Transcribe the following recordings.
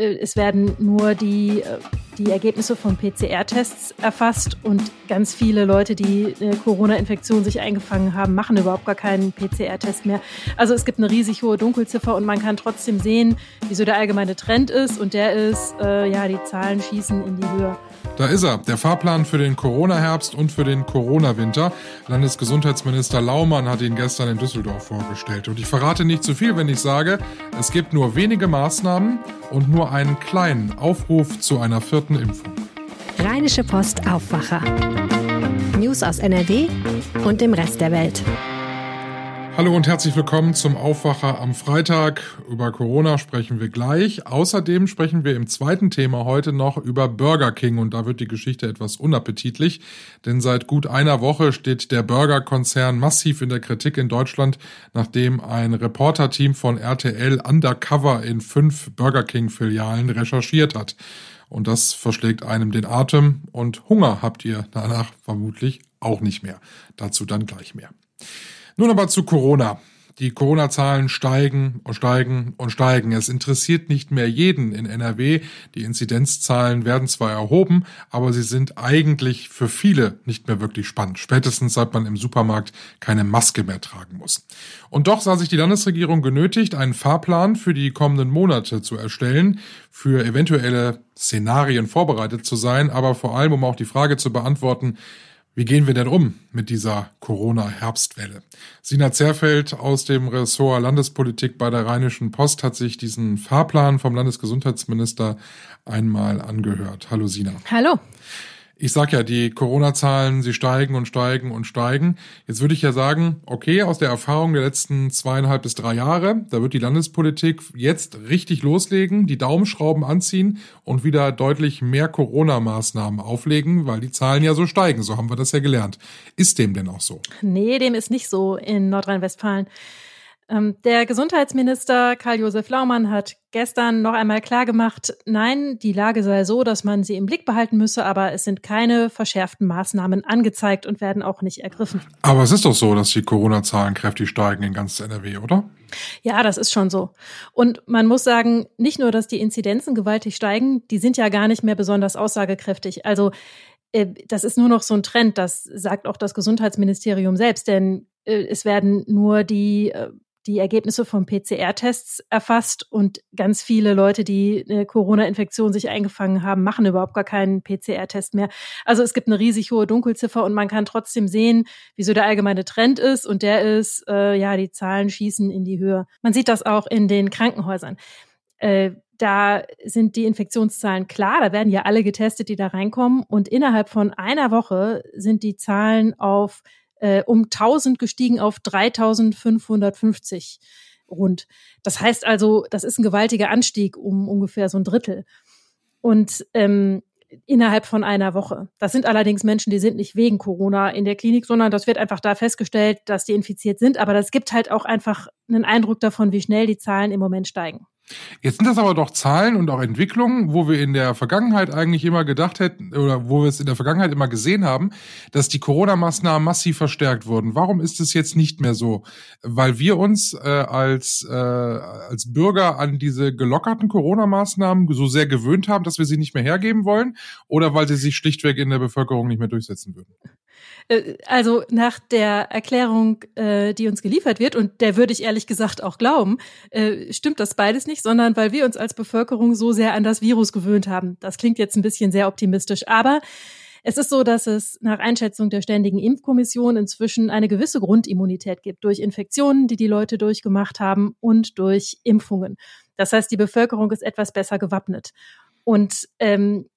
äh, es werden nur die, äh, die Ergebnisse von PCR-Tests erfasst und ganz viele Leute, die eine Corona-Infektion sich eingefangen haben, machen überhaupt gar keinen PCR-Test mehr. Also es gibt eine riesig hohe Dunkelziffer und man kann trotzdem sehen, wieso der allgemeine Trend ist und der ist, äh, ja, die Zahlen schießen in die Höhe. Da ist er, der Fahrplan für den Corona-Herbst und für den Corona-Winter. Landesgesundheitsminister Laumann hat ihn gestern in Düsseldorf vorgestellt. Und ich verrate nicht zu viel, wenn ich sage, es gibt nur wenige Maßnahmen und nur einen kleinen Aufruf zu einer vierten Impfung. Rheinische Post Aufwacher. News aus NRW und dem Rest der Welt. Hallo und herzlich willkommen zum Aufwacher am Freitag. Über Corona sprechen wir gleich. Außerdem sprechen wir im zweiten Thema heute noch über Burger King und da wird die Geschichte etwas unappetitlich, denn seit gut einer Woche steht der Burger-Konzern massiv in der Kritik in Deutschland, nachdem ein Reporterteam von RTL undercover in fünf Burger King-Filialen recherchiert hat. Und das verschlägt einem den Atem und Hunger habt ihr danach vermutlich auch nicht mehr. Dazu dann gleich mehr. Nun aber zu Corona. Die Corona-Zahlen steigen und steigen und steigen. Es interessiert nicht mehr jeden in NRW. Die Inzidenzzahlen werden zwar erhoben, aber sie sind eigentlich für viele nicht mehr wirklich spannend. Spätestens seit man im Supermarkt keine Maske mehr tragen muss. Und doch sah sich die Landesregierung genötigt, einen Fahrplan für die kommenden Monate zu erstellen, für eventuelle Szenarien vorbereitet zu sein, aber vor allem, um auch die Frage zu beantworten, wie gehen wir denn um mit dieser Corona-Herbstwelle? Sina Zerfeld aus dem Ressort Landespolitik bei der Rheinischen Post hat sich diesen Fahrplan vom Landesgesundheitsminister einmal angehört. Hallo Sina. Hallo ich sag ja, die Corona-Zahlen, sie steigen und steigen und steigen. Jetzt würde ich ja sagen, okay, aus der Erfahrung der letzten zweieinhalb bis drei Jahre, da wird die Landespolitik jetzt richtig loslegen, die Daumenschrauben anziehen und wieder deutlich mehr Corona-Maßnahmen auflegen, weil die Zahlen ja so steigen. So haben wir das ja gelernt. Ist dem denn auch so? Nee, dem ist nicht so in Nordrhein-Westfalen. Ähm, der Gesundheitsminister Karl-Josef Laumann hat gestern noch einmal klargemacht, nein, die Lage sei so, dass man sie im Blick behalten müsse, aber es sind keine verschärften Maßnahmen angezeigt und werden auch nicht ergriffen. Aber es ist doch so, dass die Corona-Zahlen kräftig steigen in ganz NRW, oder? Ja, das ist schon so. Und man muss sagen, nicht nur, dass die Inzidenzen gewaltig steigen, die sind ja gar nicht mehr besonders aussagekräftig. Also äh, das ist nur noch so ein Trend, das sagt auch das Gesundheitsministerium selbst, denn äh, es werden nur die äh, die Ergebnisse von PCR-Tests erfasst und ganz viele Leute, die eine Corona-Infektion sich eingefangen haben, machen überhaupt gar keinen PCR-Test mehr. Also es gibt eine riesig hohe Dunkelziffer und man kann trotzdem sehen, wieso der allgemeine Trend ist und der ist, äh, ja, die Zahlen schießen in die Höhe. Man sieht das auch in den Krankenhäusern. Äh, da sind die Infektionszahlen klar, da werden ja alle getestet, die da reinkommen und innerhalb von einer Woche sind die Zahlen auf äh, um 1000 gestiegen auf 3550 rund. Das heißt also, das ist ein gewaltiger Anstieg um ungefähr so ein Drittel. Und ähm, innerhalb von einer Woche. Das sind allerdings Menschen, die sind nicht wegen Corona in der Klinik, sondern das wird einfach da festgestellt, dass die infiziert sind. Aber das gibt halt auch einfach einen Eindruck davon, wie schnell die Zahlen im Moment steigen. Jetzt sind das aber doch Zahlen und auch Entwicklungen, wo wir in der Vergangenheit eigentlich immer gedacht hätten oder wo wir es in der Vergangenheit immer gesehen haben, dass die Corona-Maßnahmen massiv verstärkt wurden. Warum ist es jetzt nicht mehr so? Weil wir uns äh, als, äh, als Bürger an diese gelockerten Corona-Maßnahmen so sehr gewöhnt haben, dass wir sie nicht mehr hergeben wollen oder weil sie sich schlichtweg in der Bevölkerung nicht mehr durchsetzen würden? Äh, also nach der Erklärung, äh, die uns geliefert wird, und der würde ich ehrlich gesagt auch glauben, äh, stimmt das beides nicht, sondern weil wir uns als Bevölkerung so sehr an das Virus gewöhnt haben. Das klingt jetzt ein bisschen sehr optimistisch, aber es ist so, dass es nach Einschätzung der Ständigen Impfkommission inzwischen eine gewisse Grundimmunität gibt durch Infektionen, die die Leute durchgemacht haben und durch Impfungen. Das heißt, die Bevölkerung ist etwas besser gewappnet. Und ähm,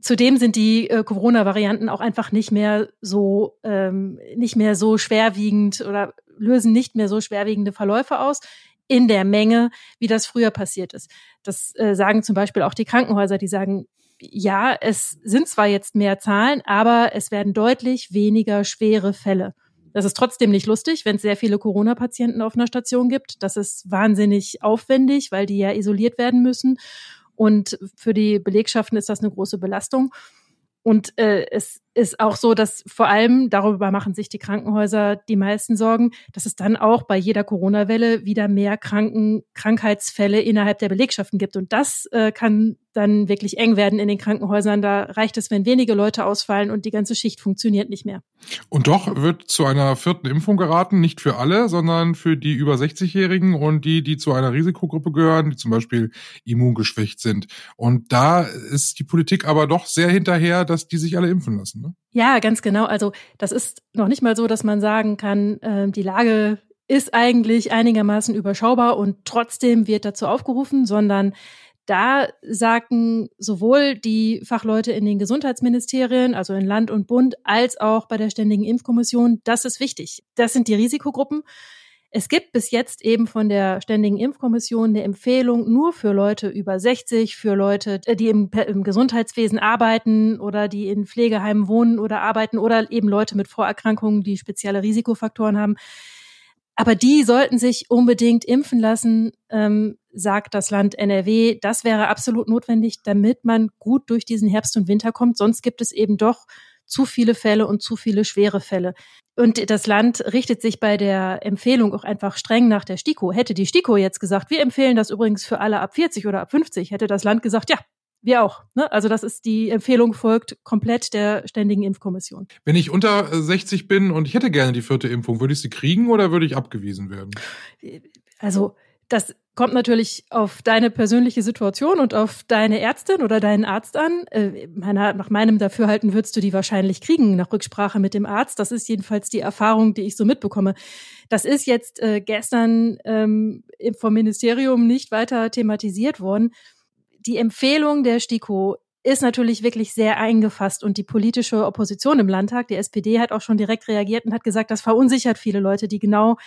Zudem sind die äh, Corona-Varianten auch einfach nicht mehr so ähm, nicht mehr so schwerwiegend oder lösen nicht mehr so schwerwiegende Verläufe aus in der Menge, wie das früher passiert ist. Das äh, sagen zum Beispiel auch die Krankenhäuser, die sagen, ja, es sind zwar jetzt mehr Zahlen, aber es werden deutlich weniger schwere Fälle. Das ist trotzdem nicht lustig, wenn es sehr viele Corona-Patienten auf einer Station gibt. Das ist wahnsinnig aufwendig, weil die ja isoliert werden müssen. Und für die Belegschaften ist das eine große Belastung. Und äh, es ist auch so, dass vor allem, darüber machen sich die Krankenhäuser die meisten Sorgen, dass es dann auch bei jeder Corona-Welle wieder mehr Kranken, Krankheitsfälle innerhalb der Belegschaften gibt. Und das äh, kann dann wirklich eng werden in den Krankenhäusern. Da reicht es, wenn wenige Leute ausfallen und die ganze Schicht funktioniert nicht mehr. Und doch wird zu einer vierten Impfung geraten, nicht für alle, sondern für die über 60-Jährigen und die, die zu einer Risikogruppe gehören, die zum Beispiel immungeschwächt sind. Und da ist die Politik aber doch sehr hinterher, dass die sich alle impfen lassen. Ne? Ja, ganz genau. Also das ist noch nicht mal so, dass man sagen kann, äh, die Lage ist eigentlich einigermaßen überschaubar und trotzdem wird dazu aufgerufen, sondern da sagten sowohl die Fachleute in den Gesundheitsministerien, also in Land und Bund, als auch bei der Ständigen Impfkommission, das ist wichtig. Das sind die Risikogruppen. Es gibt bis jetzt eben von der Ständigen Impfkommission eine Empfehlung nur für Leute über 60, für Leute, äh, die im, im, Gesundheitswesen arbeiten oder die in Pflegeheimen wohnen oder arbeiten oder eben Leute mit Vorerkrankungen, die spezielle Risikofaktoren haben. Aber die sollten sich unbedingt impfen lassen, ähm, sagt das Land NRW. Das wäre absolut notwendig, damit man gut durch diesen Herbst und Winter kommt. Sonst gibt es eben doch zu viele Fälle und zu viele schwere Fälle. Und das Land richtet sich bei der Empfehlung auch einfach streng nach der STIKO. Hätte die STIKO jetzt gesagt, wir empfehlen das übrigens für alle ab 40 oder ab 50, hätte das Land gesagt, ja, wir auch. Ne? Also das ist die Empfehlung folgt komplett der Ständigen Impfkommission. Wenn ich unter 60 äh, bin und ich hätte gerne die vierte Impfung, würde ich sie kriegen oder würde ich abgewiesen werden? Also das kommt natürlich auf deine persönliche Situation und auf deine Ärztin oder deinen Arzt an. Äh, meiner, nach meinem Dafürhalten würdest du die wahrscheinlich kriegen nach Rücksprache mit dem Arzt. Das ist jedenfalls die Erfahrung, die ich so mitbekomme. Das ist jetzt äh, gestern ähm, vom Ministerium nicht weiter thematisiert worden die Empfehlung der STIKO ist natürlich wirklich sehr eingefasst und die politische Opposition im Landtag, die SPD, hat auch schon direkt reagiert und hat gesagt, das verunsichert viele Leute, die genau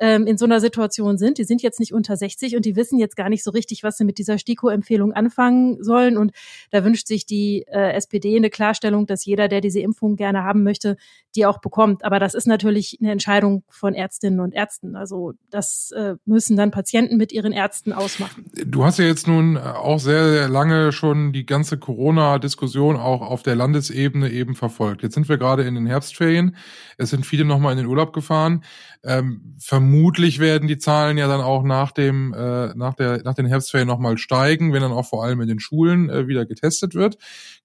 ähm, in so einer Situation sind. Die sind jetzt nicht unter 60 und die wissen jetzt gar nicht so richtig, was sie mit dieser STIKO-Empfehlung anfangen sollen. Und da wünscht sich die äh, SPD eine Klarstellung, dass jeder, der diese Impfung gerne haben möchte, die auch bekommt. Aber das ist natürlich eine Entscheidung von Ärztinnen und Ärzten. Also das äh, müssen dann Patienten mit ihren Ärzten ausmachen. Du hast ja jetzt nun auch sehr, sehr lange schon die ganze Corona Corona-Diskussion auch auf der Landesebene eben verfolgt. Jetzt sind wir gerade in den Herbstferien. Es sind viele nochmal in den Urlaub gefahren. Ähm, vermutlich werden die Zahlen ja dann auch nach dem äh, nach der nach den Herbstferien nochmal steigen, wenn dann auch vor allem in den Schulen äh, wieder getestet wird.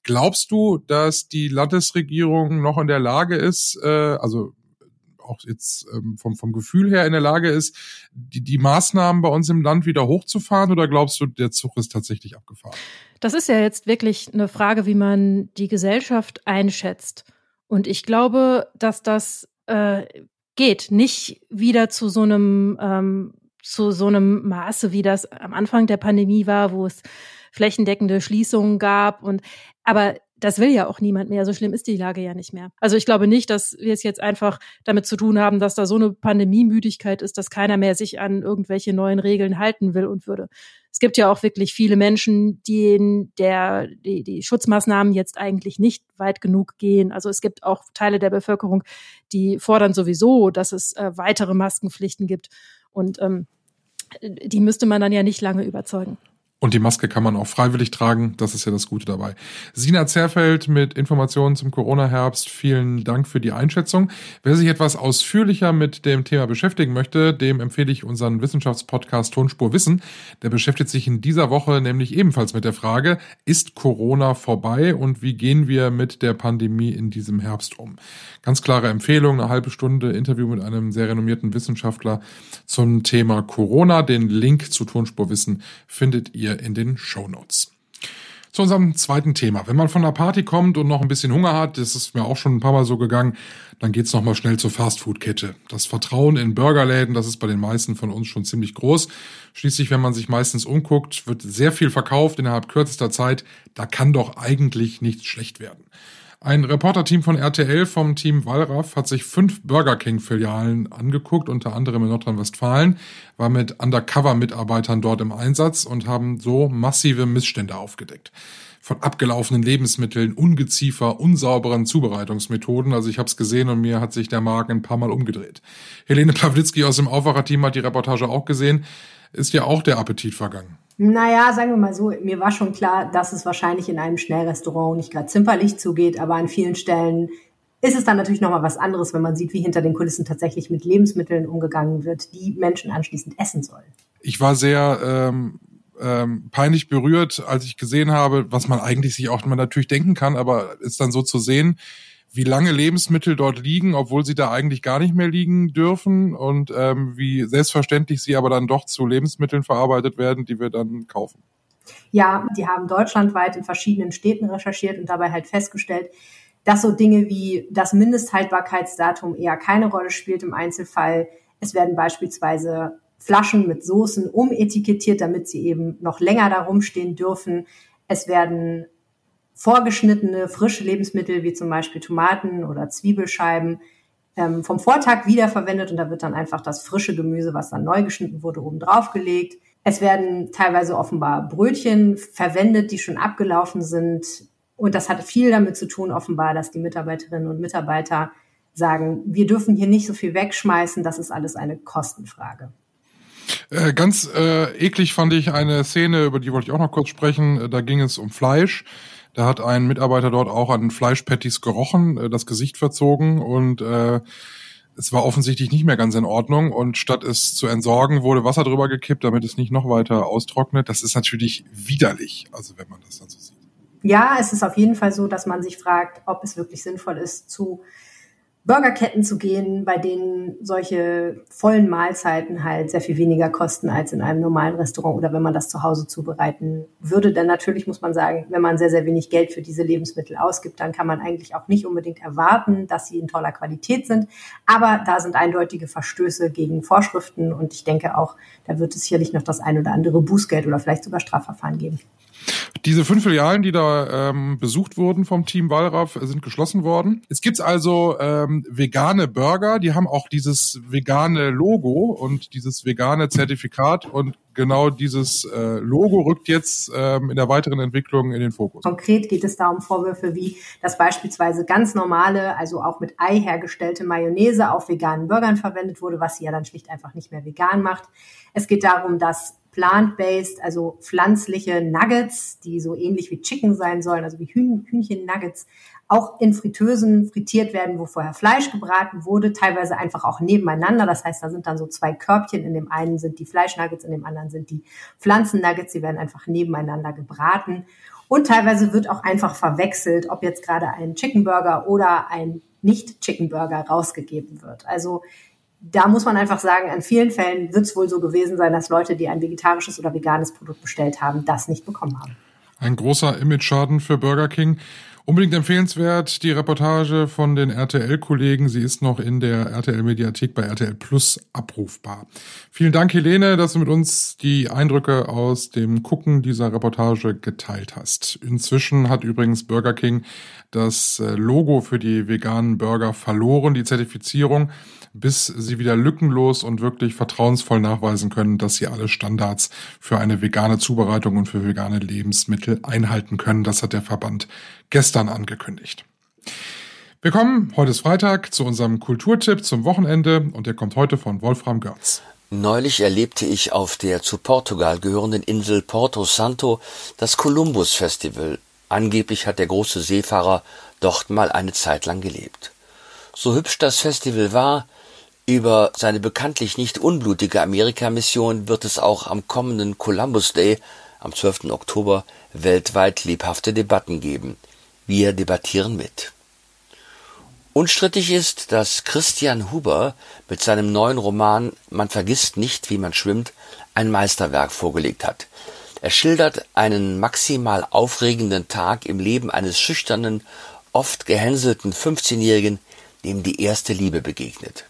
Glaubst du, dass die Landesregierung noch in der Lage ist, äh, also auch jetzt ähm, vom, vom Gefühl her in der Lage ist, die, die Maßnahmen bei uns im Land wieder hochzufahren oder glaubst du, der Zug ist tatsächlich abgefahren? Das ist ja jetzt wirklich eine Frage, wie man die Gesellschaft einschätzt. Und ich glaube, dass das äh, geht, nicht wieder zu so einem ähm, zu so einem Maße, wie das am Anfang der Pandemie war, wo es flächendeckende Schließungen gab und aber das will ja auch niemand mehr. So schlimm ist die Lage ja nicht mehr. Also ich glaube nicht, dass wir es jetzt einfach damit zu tun haben, dass da so eine Pandemiemüdigkeit ist, dass keiner mehr sich an irgendwelche neuen Regeln halten will und würde. Es gibt ja auch wirklich viele Menschen, denen der, die, die Schutzmaßnahmen jetzt eigentlich nicht weit genug gehen. Also es gibt auch Teile der Bevölkerung, die fordern sowieso, dass es äh, weitere Maskenpflichten gibt. Und ähm, die müsste man dann ja nicht lange überzeugen. Und die Maske kann man auch freiwillig tragen. Das ist ja das Gute dabei. Sina Zerfeld mit Informationen zum Corona-Herbst. Vielen Dank für die Einschätzung. Wer sich etwas ausführlicher mit dem Thema beschäftigen möchte, dem empfehle ich unseren Wissenschaftspodcast Tonspur Wissen. Der beschäftigt sich in dieser Woche nämlich ebenfalls mit der Frage, ist Corona vorbei und wie gehen wir mit der Pandemie in diesem Herbst um? Ganz klare Empfehlung, eine halbe Stunde Interview mit einem sehr renommierten Wissenschaftler zum Thema Corona. Den Link zu Tonspur Wissen findet ihr in den Show Notes. Zu unserem zweiten Thema. Wenn man von einer Party kommt und noch ein bisschen Hunger hat, das ist mir auch schon ein paar Mal so gegangen, dann geht's noch mal schnell zur Fastfood-Kette. Das Vertrauen in Burgerläden, das ist bei den meisten von uns schon ziemlich groß. Schließlich, wenn man sich meistens umguckt, wird sehr viel verkauft innerhalb kürzester Zeit. Da kann doch eigentlich nichts schlecht werden. Ein Reporterteam von RTL vom Team Wallraff hat sich fünf Burger King-Filialen angeguckt, unter anderem in Nordrhein-Westfalen, war mit Undercover-Mitarbeitern dort im Einsatz und haben so massive Missstände aufgedeckt. Von abgelaufenen Lebensmitteln, Ungeziefer, unsauberen Zubereitungsmethoden. Also ich habe es gesehen und mir hat sich der Magen ein paar Mal umgedreht. Helene Pawlitzki aus dem Aufwacherteam hat die Reportage auch gesehen. Ist ja auch der Appetit vergangen. Naja, sagen wir mal so, mir war schon klar, dass es wahrscheinlich in einem Schnellrestaurant nicht gerade zimperlich zugeht, aber an vielen Stellen ist es dann natürlich nochmal was anderes, wenn man sieht, wie hinter den Kulissen tatsächlich mit Lebensmitteln umgegangen wird, die Menschen anschließend essen sollen. Ich war sehr ähm, ähm, peinlich berührt, als ich gesehen habe, was man eigentlich sich auch immer natürlich denken kann, aber ist dann so zu sehen, wie lange Lebensmittel dort liegen, obwohl sie da eigentlich gar nicht mehr liegen dürfen und ähm, wie selbstverständlich sie aber dann doch zu Lebensmitteln verarbeitet werden, die wir dann kaufen. Ja, die haben deutschlandweit in verschiedenen Städten recherchiert und dabei halt festgestellt, dass so Dinge wie das Mindesthaltbarkeitsdatum eher keine Rolle spielt im Einzelfall. Es werden beispielsweise Flaschen mit Soßen umetikettiert, damit sie eben noch länger da rumstehen dürfen. Es werden vorgeschnittene frische Lebensmittel wie zum Beispiel Tomaten oder Zwiebelscheiben ähm, vom Vortag wiederverwendet und da wird dann einfach das frische Gemüse, was dann neu geschnitten wurde, oben drauf gelegt. Es werden teilweise offenbar Brötchen verwendet, die schon abgelaufen sind. Und das hat viel damit zu tun, offenbar, dass die Mitarbeiterinnen und Mitarbeiter sagen, wir dürfen hier nicht so viel wegschmeißen, das ist alles eine Kostenfrage. Äh, ganz äh, eklig fand ich eine Szene, über die wollte ich auch noch kurz sprechen. Da ging es um Fleisch. Da hat ein Mitarbeiter dort auch an Fleischpatties gerochen, äh, das Gesicht verzogen und äh, es war offensichtlich nicht mehr ganz in Ordnung und statt es zu entsorgen, wurde Wasser drüber gekippt, damit es nicht noch weiter austrocknet. Das ist natürlich widerlich, also wenn man das dann so sieht. Ja, es ist auf jeden Fall so, dass man sich fragt, ob es wirklich sinnvoll ist, zu Burgerketten zu gehen, bei denen solche vollen Mahlzeiten halt sehr viel weniger kosten als in einem normalen Restaurant oder wenn man das zu Hause zubereiten würde. Denn natürlich muss man sagen, wenn man sehr, sehr wenig Geld für diese Lebensmittel ausgibt, dann kann man eigentlich auch nicht unbedingt erwarten, dass sie in toller Qualität sind. Aber da sind eindeutige Verstöße gegen Vorschriften und ich denke auch, da wird es sicherlich noch das ein oder andere Bußgeld oder vielleicht sogar Strafverfahren geben. Diese fünf Filialen, die da ähm, besucht wurden vom Team Wallraff, sind geschlossen worden. Es gibt also ähm, vegane Burger, die haben auch dieses vegane Logo und dieses vegane Zertifikat und genau dieses äh, Logo rückt jetzt ähm, in der weiteren Entwicklung in den Fokus. Konkret geht es da um Vorwürfe wie, dass beispielsweise ganz normale, also auch mit Ei hergestellte Mayonnaise auf veganen Burgern verwendet wurde, was sie ja dann schlicht einfach nicht mehr vegan macht. Es geht darum, dass plant-based, also pflanzliche Nuggets, die so ähnlich wie Chicken sein sollen, also wie Hühnchen-Nuggets, auch in Fritteusen frittiert werden, wo vorher Fleisch gebraten wurde, teilweise einfach auch nebeneinander. Das heißt, da sind dann so zwei Körbchen. In dem einen sind die Fleischnuggets, in dem anderen sind die Pflanzennuggets. Die werden einfach nebeneinander gebraten. Und teilweise wird auch einfach verwechselt, ob jetzt gerade ein Chicken Burger oder ein Nicht-Chicken Burger rausgegeben wird. Also da muss man einfach sagen, an vielen Fällen wird es wohl so gewesen sein, dass Leute, die ein vegetarisches oder veganes Produkt bestellt haben, das nicht bekommen haben. Ein großer Image-Schaden für Burger King. Unbedingt empfehlenswert die Reportage von den RTL-Kollegen. Sie ist noch in der RTL-Mediathek bei RTL Plus abrufbar. Vielen Dank, Helene, dass du mit uns die Eindrücke aus dem Gucken dieser Reportage geteilt hast. Inzwischen hat übrigens Burger King das äh, Logo für die veganen Burger verloren, die Zertifizierung bis sie wieder lückenlos und wirklich vertrauensvoll nachweisen können, dass sie alle Standards für eine vegane Zubereitung und für vegane Lebensmittel einhalten können. Das hat der Verband gestern angekündigt. Wir kommen, heute ist Freitag, zu unserem Kulturtipp zum Wochenende und der kommt heute von Wolfram Görz. Neulich erlebte ich auf der zu Portugal gehörenden Insel Porto Santo das Columbus Festival. Angeblich hat der große Seefahrer dort mal eine Zeit lang gelebt. So hübsch das Festival war, über seine bekanntlich nicht unblutige Amerikamission wird es auch am kommenden Columbus Day am 12. Oktober weltweit lebhafte Debatten geben. Wir debattieren mit. Unstrittig ist, dass Christian Huber mit seinem neuen Roman Man vergisst nicht, wie man schwimmt ein Meisterwerk vorgelegt hat. Er schildert einen maximal aufregenden Tag im Leben eines schüchternen, oft gehänselten 15-Jährigen, dem die erste Liebe begegnet.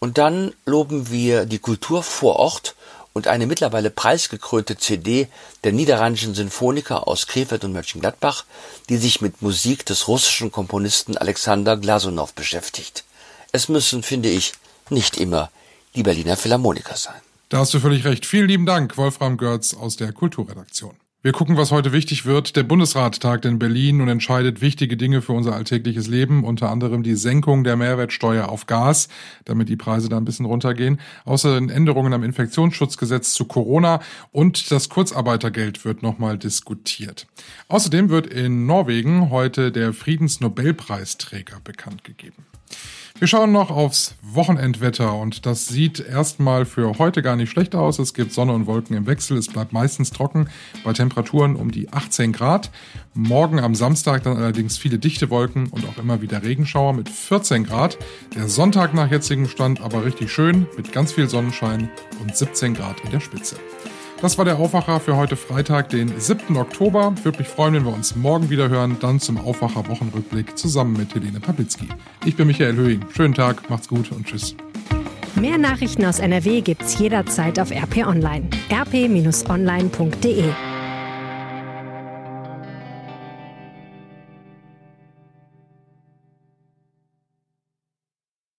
Und dann loben wir die Kultur vor Ort und eine mittlerweile preisgekrönte CD der niederrheinischen Sinfoniker aus Krefeld und Mönchengladbach, die sich mit Musik des russischen Komponisten Alexander Glasunow beschäftigt. Es müssen, finde ich, nicht immer die Berliner Philharmoniker sein. Da hast du völlig recht. Vielen lieben Dank, Wolfram Görz aus der Kulturredaktion. Wir gucken, was heute wichtig wird. Der Bundesrat tagt in Berlin und entscheidet wichtige Dinge für unser alltägliches Leben, unter anderem die Senkung der Mehrwertsteuer auf Gas, damit die Preise da ein bisschen runtergehen. Außerdem Änderungen am Infektionsschutzgesetz zu Corona und das Kurzarbeitergeld wird nochmal diskutiert. Außerdem wird in Norwegen heute der Friedensnobelpreisträger bekannt gegeben. Wir schauen noch aufs Wochenendwetter und das sieht erstmal für heute gar nicht schlecht aus. Es gibt Sonne und Wolken im Wechsel. Es bleibt meistens trocken bei Temperaturen um die 18 Grad. Morgen am Samstag dann allerdings viele dichte Wolken und auch immer wieder Regenschauer mit 14 Grad. Der Sonntag nach jetzigem Stand aber richtig schön mit ganz viel Sonnenschein und 17 Grad in der Spitze. Das war der Aufwacher für heute Freitag, den 7. Oktober. Würde mich freuen, wenn wir uns morgen wieder hören, dann zum Aufwacher Wochenrückblick zusammen mit Helene Papitzky. Ich bin Michael Höhing. Schönen Tag, macht's gut und tschüss. Mehr Nachrichten aus NRW gibt's jederzeit auf RP Online. rp-online.de